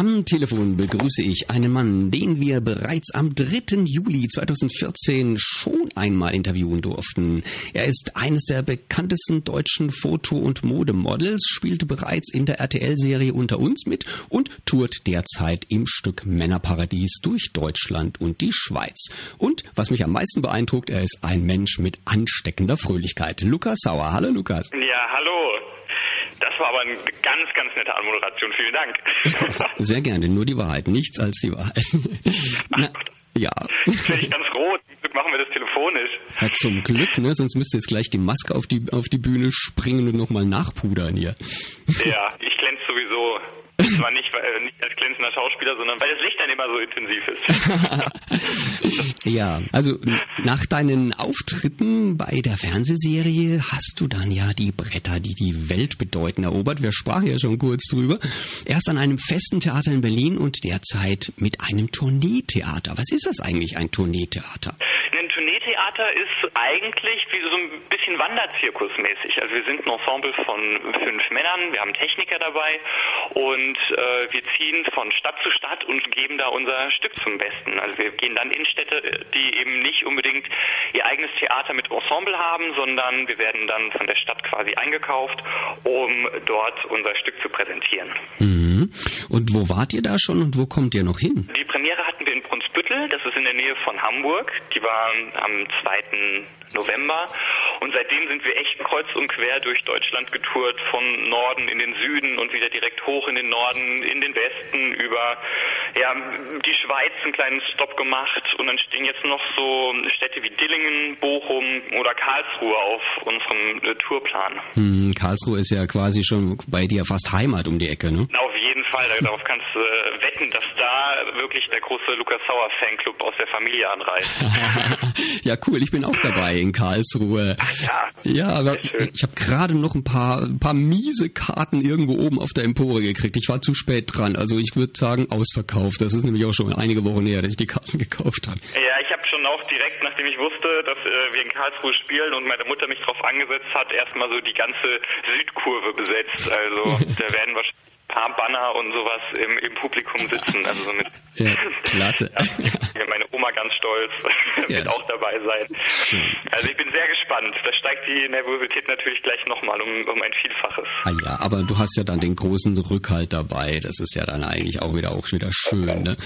Am Telefon begrüße ich einen Mann, den wir bereits am 3. Juli 2014 schon einmal interviewen durften. Er ist eines der bekanntesten deutschen Foto- und Modemodels, spielte bereits in der RTL-Serie Unter uns mit und tourt derzeit im Stück Männerparadies durch Deutschland und die Schweiz. Und was mich am meisten beeindruckt, er ist ein Mensch mit ansteckender Fröhlichkeit. Lukas Sauer. Hallo Lukas. Ja, hallo. Das war aber eine ganz, ganz nette Anmoderation. Vielen Dank. Sehr gerne. Nur die Wahrheit. Nichts als die Wahrheit. Na, ja. Jetzt bin ich ganz rot. Zum Glück machen wir das telefonisch. Ja, zum Glück, ne? Sonst müsste jetzt gleich die Maske auf die, auf die Bühne springen und nochmal nachpudern hier. Ja. Zwar nicht, äh, nicht als glänzender Schauspieler, sondern weil das Licht dann immer so intensiv ist. ja, also nach deinen Auftritten bei der Fernsehserie hast du dann ja die Bretter, die die Welt bedeuten, erobert. Wir sprachen ja schon kurz drüber. Erst an einem festen Theater in Berlin und derzeit mit einem Tourneetheater. Was ist das eigentlich, ein Tourneetheater? Tourneetheater ist eigentlich wie so ein bisschen Wanderzirkusmäßig. Also wir sind ein Ensemble von fünf Männern, wir haben Techniker dabei und äh, wir ziehen von Stadt zu Stadt und geben da unser Stück zum Besten. Also wir gehen dann in Städte, die eben nicht unbedingt ihr eigenes Theater mit Ensemble haben, sondern wir werden dann von der Stadt quasi eingekauft, um dort unser Stück zu präsentieren. Mhm. Und wo wart ihr da schon und wo kommt ihr noch hin? Die Premiere hatten wir in Brunsbüttel, das ist in der Nähe von Hamburg. Die war am 2. November. Und seitdem sind wir echt kreuz und quer durch Deutschland getourt, von Norden in den Süden und wieder direkt hoch in den Norden, in den Westen, über ja, die Schweiz einen kleinen Stopp gemacht. Und dann stehen jetzt noch so Städte wie Dillingen, Bochum oder Karlsruhe auf unserem äh, Tourplan. Hm, Karlsruhe ist ja quasi schon bei dir fast Heimat um die Ecke, ne? Jeden Fall. Darauf kannst du äh, wetten, dass da wirklich der große Lukas Sauer Fanclub aus der Familie anreist. ja, cool. Ich bin auch dabei in Karlsruhe. Ach ja. Ja, aber ich habe gerade noch ein paar, ein paar miese Karten irgendwo oben auf der Empore gekriegt. Ich war zu spät dran. Also ich würde sagen, ausverkauft. Das ist nämlich auch schon einige Wochen her, dass ich die Karten gekauft habe. Ja, ich habe schon auch direkt, nachdem ich wusste, dass äh, wir in Karlsruhe spielen und meine Mutter mich darauf angesetzt hat, erstmal so die ganze Südkurve besetzt. Also da werden wahrscheinlich ein paar Banner und sowas im, im Publikum sitzen. Also so mit Ja, klasse. ja, meine Oma ganz stolz wird auch dabei sein. Also ich bin sehr gespannt. Da steigt die Nervosität natürlich gleich nochmal um, um ein Vielfaches. Ah ja, aber du hast ja dann den großen Rückhalt dabei. Das ist ja dann eigentlich auch wieder auch wieder schön, ne?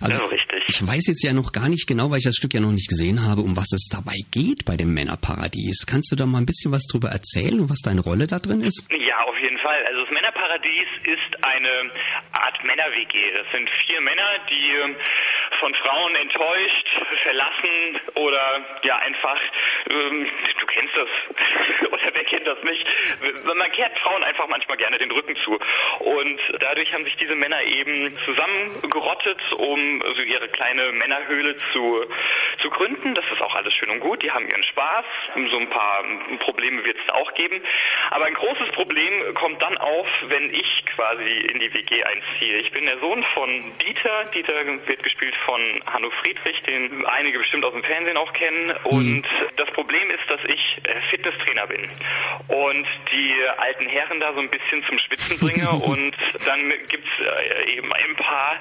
Also, ich weiß jetzt ja noch gar nicht genau, weil ich das Stück ja noch nicht gesehen habe, um was es dabei geht bei dem Männerparadies. Kannst du da mal ein bisschen was drüber erzählen und was deine Rolle da drin ist? Ja, auf jeden Fall. Also das Männerparadies ist eine Art Männer-WG. Das sind vier Männer, die ähm, von Frauen enttäuscht, verlassen oder ja einfach, ähm, du kennst das oder wer kennt das nicht? Man kehrt Frauen einfach manchmal gerne den Rücken zu. Und dadurch haben sich diese Männer eben zusammengerottet, um also ihre kleine Männerhöhle zu, zu gründen. Das ist auch alles schön und gut. Die haben ihren Spaß. So ein paar Probleme wird es auch geben. Aber ein großes Problem kommt dann auf, wenn ich quasi in die WG einziehe. Ich bin der Sohn von Dieter. Dieter wird gespielt von Hanno Friedrich, den einige bestimmt aus dem Fernsehen auch kennen. Und das Problem ist, dass ich äh, Fitnesstrainer bin und die alten Herren da so ein bisschen zum Schwitzen bringe. und dann gibt's äh, eben ein paar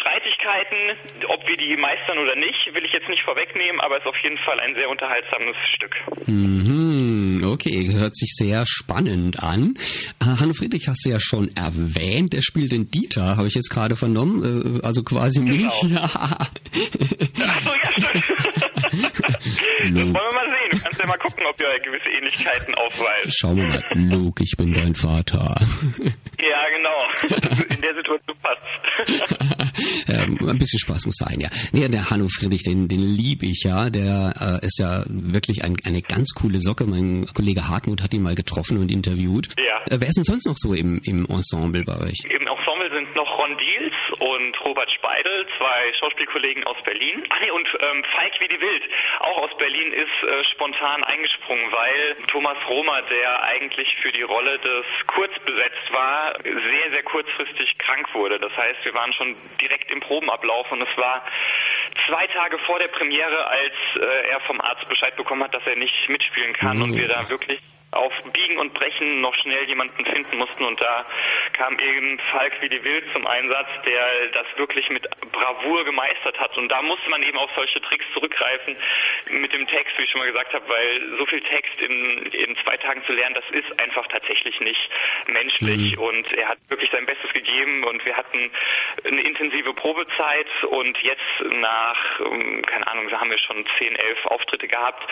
Streitigkeiten. Ob wir die meistern oder nicht, will ich jetzt nicht vorwegnehmen, aber es ist auf jeden Fall ein sehr unterhaltsames Stück. Mhm, okay, hört sich sehr spannend an. Äh, Hanno Friedrich hast du ja schon erwähnt, der spielt den Dieter, habe ich jetzt gerade vernommen, äh, also quasi mich. Genau. Achso, ja, stimmt. das wollen wir mal sehen. Du kannst ja mal gucken, ob ihr gewisse Ähnlichkeiten aufweist. Schauen wir mal, Luke, ich bin dein Vater. Ja, genau. In der Situation passt. ähm, ein bisschen Spaß muss sein, ja. Nee, der Hanno Friedrich, den, den liebe ich ja. Der äh, ist ja wirklich ein, eine ganz coole Socke. Mein Kollege Hartmut hat ihn mal getroffen und interviewt. Ja. Äh, wer ist denn sonst noch so im, im Ensemble bei euch? Im Ensemble sind noch Ron Diels und Robert Speidel, zwei Schauspielkollegen aus Berlin. Ah nee, und ähm, Falk wie die Wild, auch aus Berlin, ist äh, spontan eingesprungen, weil Thomas Romer, der eigentlich für die Rolle des Kurz besetzt war, sehr, sehr kurzfristig krank wurde. Das heißt, wir waren schon direkt im Probenablauf und es war zwei Tage vor der Premiere, als äh, er vom Arzt Bescheid bekommen hat, dass er nicht mitspielen kann und wir da wirklich auf Biegen und Brechen noch schnell jemanden finden mussten. Und da kam eben Falk wie die Wild zum Einsatz, der das wirklich mit Bravour gemeistert hat. Und da musste man eben auf solche Tricks zurückgreifen mit dem Text, wie ich schon mal gesagt habe, weil so viel Text in, in zwei Tagen zu lernen, das ist einfach tatsächlich nicht menschlich. Mhm. und er hat wirklich sein Bestes gegeben und wir hatten eine intensive Probezeit. Und jetzt nach, ähm, keine Ahnung, da haben wir schon 10, 11 Auftritte gehabt,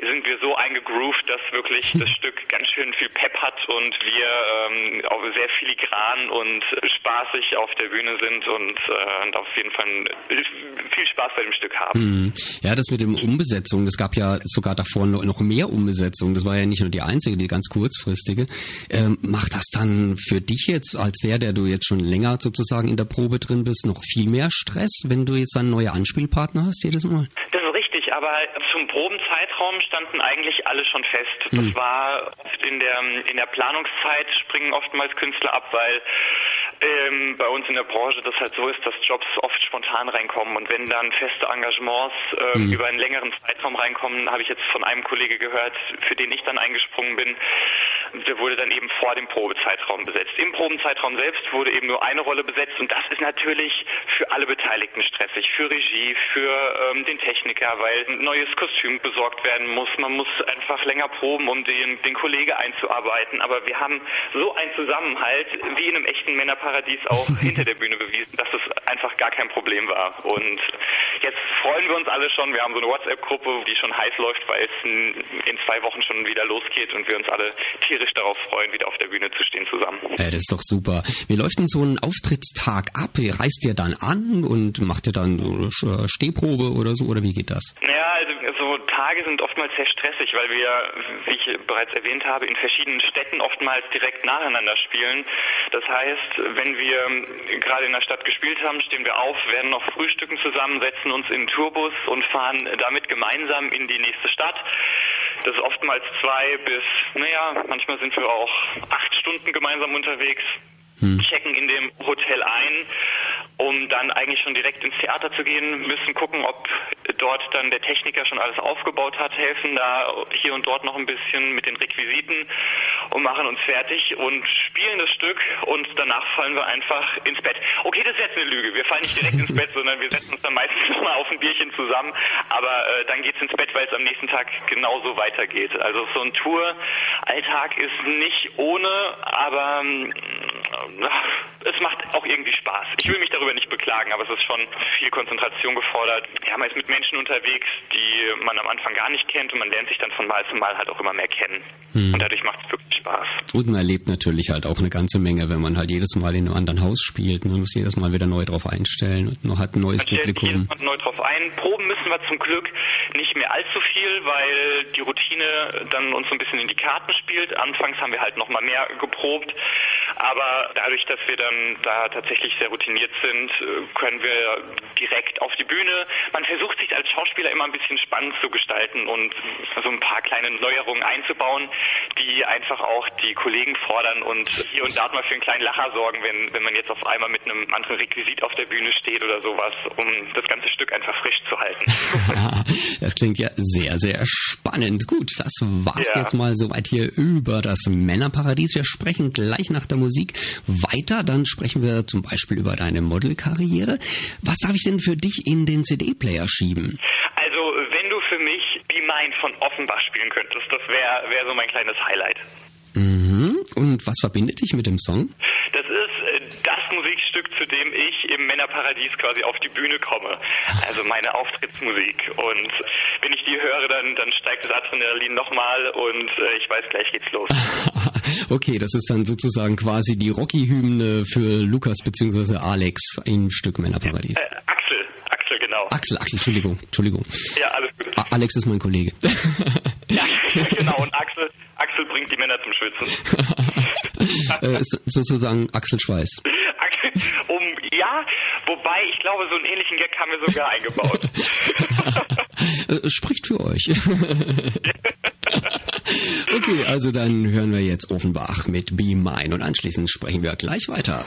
sind wir so eingegroovt, dass wirklich das Stück ganz schön viel Pep hat und wir ähm, auch sehr filigran und spaßig auf der Bühne sind und, äh, und auf jeden Fall viel Spaß bei dem Stück haben. Hm. Ja, das mit dem Umbesetzung, es gab ja sogar davor noch, mehr Umbesetzung. Das war ja nicht nur die einzige, die ganz kurzfristige. Ähm, macht das dann für dich jetzt, als der, der du jetzt schon länger sozusagen in der Probe drin bist, noch viel mehr Stress, wenn du jetzt einen neuen Anspielpartner hast jedes Mal? Das aber zum Probenzeitraum standen eigentlich alle schon fest. Das Hm. war oft in der, in der Planungszeit springen oftmals Künstler ab, weil ähm, bei uns in der Branche das halt so ist, dass Jobs oft spontan reinkommen und wenn dann feste Engagements ähm, Mhm. über einen längeren Zeitraum reinkommen, habe ich jetzt von einem Kollege gehört, für den ich dann eingesprungen bin, der wurde dann eben vor dem Probezeitraum besetzt. Im Probenzeitraum selbst wurde eben nur eine Rolle besetzt und das ist natürlich für alle Beteiligten stressig, für Regie, für ähm, den Techniker, weil ein neues Kostüm besorgt werden muss. Man muss einfach länger proben, um den, den Kollege einzuarbeiten. Aber wir haben so einen Zusammenhalt, wie in einem echten Männerparadies auch hinter der Bühne bewiesen, dass es einfach gar kein Problem war. Und jetzt freuen wir uns alle schon. Wir haben so eine WhatsApp-Gruppe, die schon heiß läuft, weil es in, zwei Wochen schon wieder losgeht und wir uns alle tierisch darauf freuen, wieder auf der Bühne zu stehen zusammen. Äh, das ist doch super. Wie läuft denn so ein Auftrittstag ab? Reist ihr dann an und macht ihr dann äh, Stehprobe oder so? Oder wie geht das? Ja, also so Tage sind oftmals sehr stressig, weil wir, wie ich bereits erwähnt habe, in verschiedenen Städten oftmals direkt nacheinander spielen. Das heißt, wenn wir gerade in der Stadt gespielt haben, stehen wir auf, werden noch frühstücken zusammen, setzen uns in den Tourbus und fahren damit gemeinsam in die nächste Stadt. Das ist oftmals zwei bis, naja, manchmal sind wir auch acht Stunden gemeinsam unterwegs checken in dem Hotel ein, um dann eigentlich schon direkt ins Theater zu gehen, müssen gucken, ob dort dann der Techniker schon alles aufgebaut hat, helfen da hier und dort noch ein bisschen mit den Requisiten und machen uns fertig und spielen das Stück und danach fallen wir einfach ins Bett. Okay, das ist jetzt eine Lüge. Wir fallen nicht direkt ins Bett, sondern wir setzen uns dann meistens nochmal auf ein Bierchen zusammen, aber äh, dann geht's ins Bett, weil es am nächsten Tag genauso weitergeht. Also so ein Tour-Alltag ist nicht ohne, aber äh, es macht auch irgendwie Spaß. Ich will mich darüber nicht beklagen, aber es ist schon viel Konzentration gefordert. Ja, man ist mit Menschen unterwegs, die man am Anfang gar nicht kennt und man lernt sich dann von Mal zu Mal halt auch immer mehr kennen. Hm. Und dadurch macht es wirklich Spaß. Und man erlebt natürlich halt auch eine ganze Menge, wenn man halt jedes Mal in einem anderen Haus spielt. Man muss jedes Mal wieder neu drauf einstellen und noch hat ein neues man Publikum. Jedes Mal neu drauf ein. Proben müssen wir zum Glück nicht mehr allzu viel, weil die Routine dann uns so ein bisschen in die Karten spielt. Anfangs haben wir halt noch mal mehr geprobt, aber dadurch, dass wir dann da tatsächlich sehr routiniert sind, äh, können wir direkt auf die Bühne. Man versucht sich als Schauspieler immer ein bisschen spannend zu gestalten und so ein paar kleine Neuerungen einzubauen, die einfach auch die Kollegen fordern und hier und da mal für einen kleinen Lacher sorgen, wenn, wenn man jetzt auf einmal mit einem anderen Requisit auf der Bühne steht oder sowas, um das ganze Stück einfach frisch zu halten. das klingt ja sehr, sehr spannend. Gut, das war's ja. jetzt mal soweit hier über das Männerparadies. Wir sprechen gleich nach der Musik weiter. Dann sprechen wir zum Beispiel über deine Modelkarriere. Was darf ich denn für dich in den CD-Player schieben? Also, wenn du für mich Be Mine von Offenbach spielen könntest, das wäre wär so mein kleines Highlight. Mhm. Und was verbindet dich mit dem Song? Das ist äh, das Musikstück, zu dem ich im Männerparadies quasi auf die Bühne komme. Also meine Auftrittsmusik. Und wenn ich die höre, dann, dann steigt das Adrenalin nochmal und äh, ich weiß, gleich geht's los. okay, das ist dann sozusagen quasi die Rocky-Hymne für Lukas bzw. Alex im Stück Männerparadies. Äh, Axel, Axel, genau. Axel, Axel, Entschuldigung, Entschuldigung. Ja, alles gut. A Alex ist mein Kollege. ja, genau. Und Axel, Axel bringt die Männer zum Schwitzen. äh, sozusagen Axel Schweiß. Um, ja, wobei ich glaube, so einen ähnlichen Gag haben wir sogar eingebaut. Spricht für euch. okay, also dann hören wir jetzt Offenbach mit Be Mine und anschließend sprechen wir gleich weiter.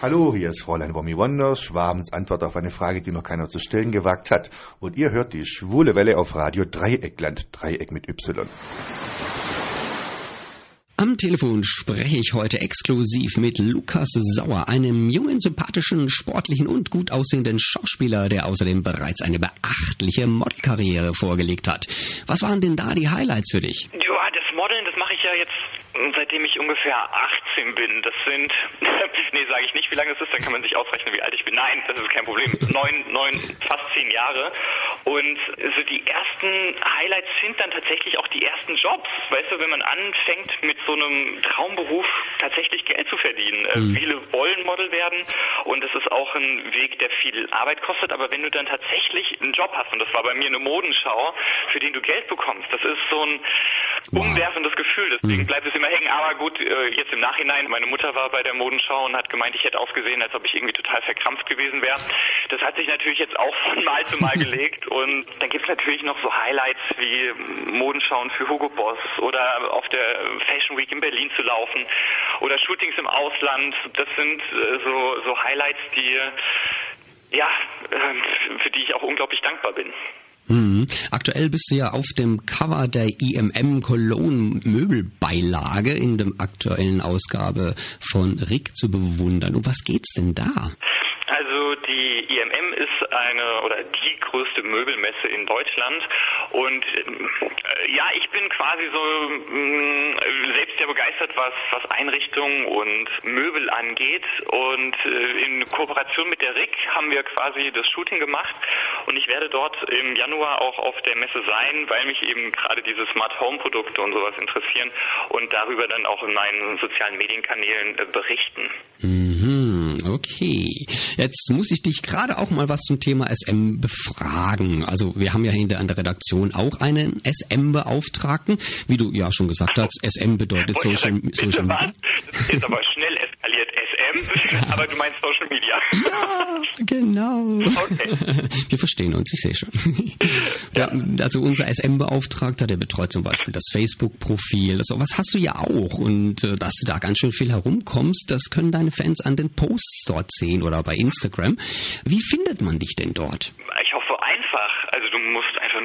Hallo, hier ist Fräulein Wommy Wonders, Schwabens Antwort auf eine Frage, die noch keiner zu stellen gewagt hat. Und ihr hört die schwule Welle auf Radio Dreieckland, Dreieck mit Y. Am Telefon spreche ich heute exklusiv mit Lukas Sauer, einem jungen, sympathischen, sportlichen und gut aussehenden Schauspieler, der außerdem bereits eine beachtliche Modelkarriere vorgelegt hat. Was waren denn da die Highlights für dich? Ja, Modeln, das mache ich ja jetzt seitdem ich ungefähr 18 bin. Das sind, nee, sage ich nicht, wie lange es ist, dann kann man sich ausrechnen, wie alt ich bin. Nein, das ist kein Problem. Neun, neun, fast zehn Jahre. Und so die ersten Highlights sind dann tatsächlich auch die ersten Jobs. Weißt du, wenn man anfängt, mit so einem Traumberuf tatsächlich Geld zu verdienen. Äh, mhm. Viele wollen Model werden und es ist auch ein Weg, der viel Arbeit kostet. Aber wenn du dann tatsächlich einen Job hast, und das war bei mir eine Modenschau, für den du Geld bekommst, das ist so ein umwerfendes Gefühl. Deswegen mhm. bleibt es immer hängen. Aber gut, äh, jetzt im Nachhinein, meine Mutter war bei der Modenschau und hat gemeint, ich hätte ausgesehen, als ob ich irgendwie total verkrampft gewesen wäre. Das hat sich natürlich jetzt auch von Mal zu Mal gelegt. Und dann gibt es natürlich noch so Highlights wie Modenschauen für Hugo Boss oder auf der Fashion Week in Berlin zu laufen oder Shootings im Ausland. Das sind äh, so, so Highlights, die ja, äh, für die ich auch unglaublich dankbar bin. Mhm. Aktuell bist du ja auf dem Cover der IMM Cologne Möbelbeilage in der aktuellen Ausgabe von Rick zu bewundern. Um was geht's denn da? Also die IMM ist eine oder die größte Möbelmesse in Deutschland und äh, ja, ich bin quasi so mh, mm, selbst sehr begeistert, was was Einrichtungen und Möbel angeht und äh, in Kooperation mit der RIC haben wir quasi das Shooting gemacht und ich werde dort im Januar auch auf der Messe sein, weil mich eben gerade diese Smart Home Produkte und sowas interessieren und darüber dann auch in meinen sozialen Medienkanälen äh, berichten. Mhm. Okay, jetzt muss ich dich gerade auch mal was zum Thema SM befragen. Also wir haben ja hinter an der Redaktion auch einen SM-Beauftragten. Wie du ja schon gesagt hast, SM bedeutet Oh Social, Social Media. Das ist aber schnell SM, aber du meinst Social Media. Ja, genau. Okay. Wir verstehen uns, ich sehe schon. Ja, also unser SM-Beauftragter, der betreut zum Beispiel das Facebook-Profil. Also was hast du ja auch. Und äh, dass du da ganz schön viel herumkommst, das können deine Fans an den Posts dort sehen oder bei Instagram. Wie findet man dich denn dort? Ich hoffe einfach. Also du musst einfach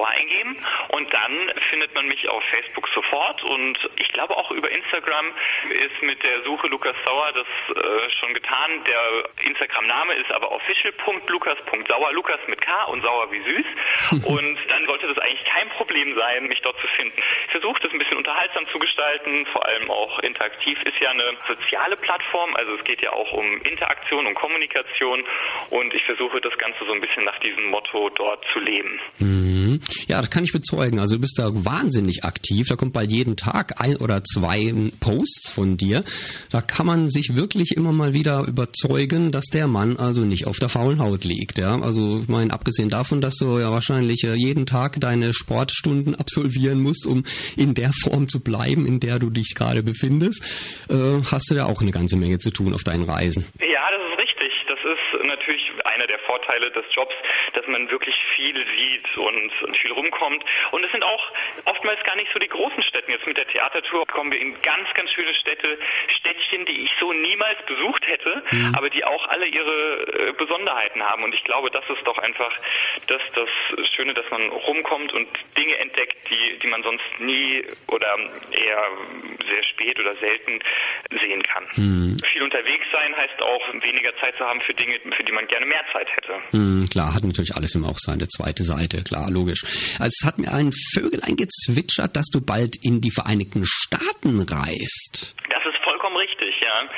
Sauer eingeben und dann findet man mich auf Facebook sofort und ich glaube auch über Instagram ist mit der Suche Lukas Sauer das äh, schon getan. Der Instagram-Name ist aber official.lukas.sauer, Lukas mit K und Sauer wie süß und dann sollte das eigentlich kein Problem sein, mich dort zu finden. Ich versuche das ein bisschen unterhaltsam zu gestalten, vor allem auch interaktiv ist ja eine soziale Plattform, also es geht ja auch um Interaktion und Kommunikation und ich versuche das Ganze so ein bisschen nach diesem Motto dort zu leben. Mhm. Ja, das kann ich bezeugen. Also du bist da wahnsinnig aktiv. Da kommt bald jeden Tag ein oder zwei Posts von dir. Da kann man sich wirklich immer mal wieder überzeugen, dass der Mann also nicht auf der faulen Haut liegt. Ja, also ich meine, abgesehen davon, dass du ja wahrscheinlich äh, jeden Tag deine Sportstunden absolvieren musst, um in der Form zu bleiben, in der du dich gerade befindest, äh, hast du ja auch eine ganze Menge zu tun auf deinen Reisen. Ja, das ist richtig. Das ist natürlich einer der Vorteile des Jobs, dass man wirklich viel sieht und, und viel rumkommt. Und es sind auch oftmals gar nicht so die großen Städte. Jetzt mit der Theatertour kommen wir in ganz, ganz schöne Städte, Städtchen, die ich so niemals besucht hätte, Mhm. aber die auch alle ihre äh, Besonderheiten haben. Und ich glaube, das ist doch einfach das, das Schöne, dass man rumkommt und Dinge entdeckt, die, die man sonst nie oder eher sehr spät oder selten sehen kann. Mhm. Viel unterwegs sein heißt auch weniger Zeit zu haben für Dinge, für die man gerne mehr Zeit hätte. Hm, klar, hat natürlich alles immer auch seine zweite Seite, klar, logisch. Also es hat mir ein Vögelein gezwitschert, dass du bald in die Vereinigten Staaten reist. Das ist vollkommen richtig, ja.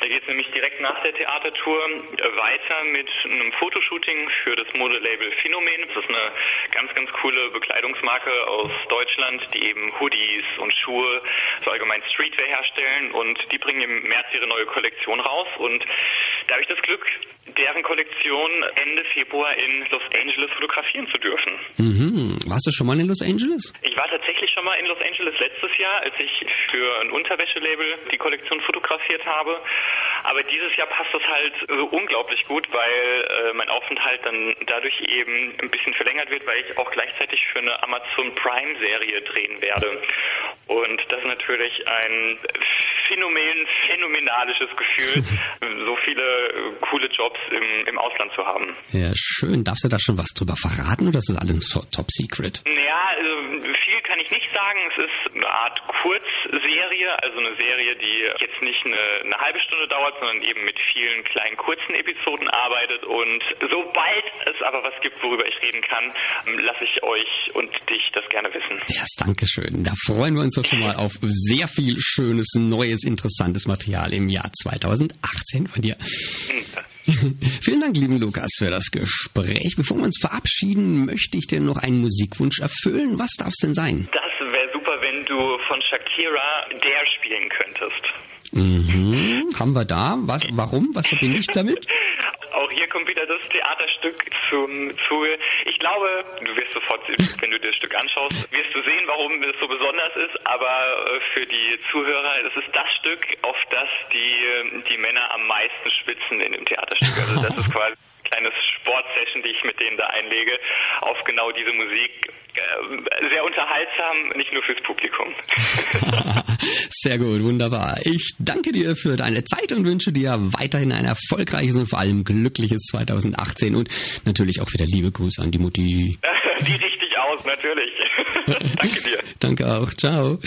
Da geht es nämlich direkt nach der Theatertour äh, weiter mit einem Fotoshooting für das Modelabel Phänomen. Das ist eine ganz, ganz coole Bekleidungsmarke aus Deutschland, die eben Hoodies und Schuhe, so allgemein Streetwear herstellen und die bringen im März ihre neue Kollektion raus und da habe ich das Glück, deren Kollektion Ende Februar in Los Angeles fotografieren zu dürfen. Mhm. Warst du schon mal in Los Angeles? Ich war tatsächlich schon mal in Los Angeles letztes Jahr, als ich für ein Unterwäschelabel die Kollektion fotografiert habe. Aber dieses Jahr passt das halt so unglaublich gut, weil äh, mein Aufenthalt dann dadurch eben ein bisschen verlängert wird, weil ich auch gleichzeitig für eine Amazon Prime Serie drehen werde. Und das ist natürlich ein Phänomen, phänomenalisches Gefühl, so viele äh, coole Jobs im, im Ausland zu haben. Ja, schön. Darfst du da schon was drüber verraten oder ist das alles top secret? Ja, also kann ich nicht sagen. Es ist eine Art Kurzserie, also eine Serie, die jetzt nicht eine, eine halbe Stunde dauert, sondern eben mit vielen kleinen kurzen Episoden arbeitet. Und sobald es aber was gibt, worüber ich reden kann, lasse ich euch und dich das gerne wissen. Ja, danke schön. Da freuen wir uns doch schon mal auf sehr viel schönes, neues, interessantes Material im Jahr 2018 von dir. Vielen Dank, lieben Lukas, für das Gespräch. Bevor wir uns verabschieden, möchte ich dir noch einen Musikwunsch erfüllen. Was darf es denn sein? Das wäre super, wenn du von Shakira Der spielen könntest. Mhm. Haben wir da? Was? Warum? Was verbinde ich damit? Kommt wieder das Theaterstück zum Zuge. Ich glaube, du wirst sofort, wenn du dir das Stück anschaust, wirst du sehen, warum es so besonders ist. Aber äh, für die Zuhörer, das ist das Stück, auf das die, die Männer am meisten schwitzen in dem Theaterstück. Also das ist quasi eine kleine Sportsession, die ich mit denen da einlege, auf genau diese Musik. Äh, Sehr unterhaltsam, nicht nur fürs Publikum. Sehr gut, wunderbar. Ich danke dir für deine Zeit und wünsche dir weiterhin ein erfolgreiches und vor allem glückliches 2018 und natürlich auch wieder liebe Grüße an die Mutti. Die richtig natürlich. Danke dir. Danke auch. Ciao.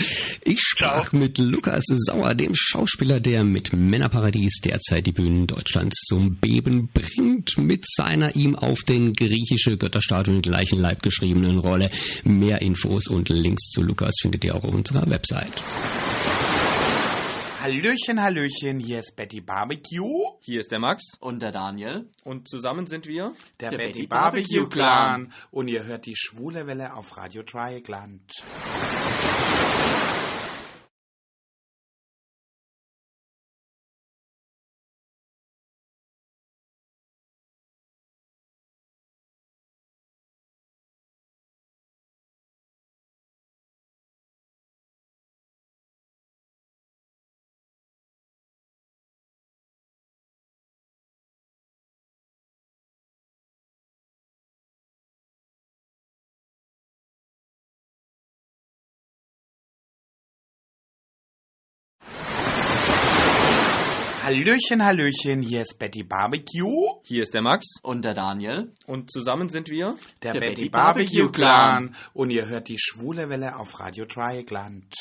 Ich sprach mit Lukas Sauer, dem Schauspieler, der mit Männerparadies derzeit die Bühnen Deutschlands zum Beben bringt, mit seiner ihm auf den griechische Götterstatuen gleichen Leib geschriebenen Rolle. Mehr Infos und Links zu Lukas findet ihr auch auf unserer Website. Hallöchen, Hallöchen, hier ist Betty Barbecue. Hier ist der Max. Und der Daniel. Und zusammen sind wir Der, Betty Barbecue Clan. Und ihr hört die schwule Welle auf Radio Dreieckland. Hallöchen, Hallöchen, hier ist Betty Barbecue. Hier ist der Max. Und der Daniel. Und zusammen sind wir Der, Der Betty, Betty Barbecue Barbecue Clan. Und ihr hört die schwule Welle auf Radio Dreieckland.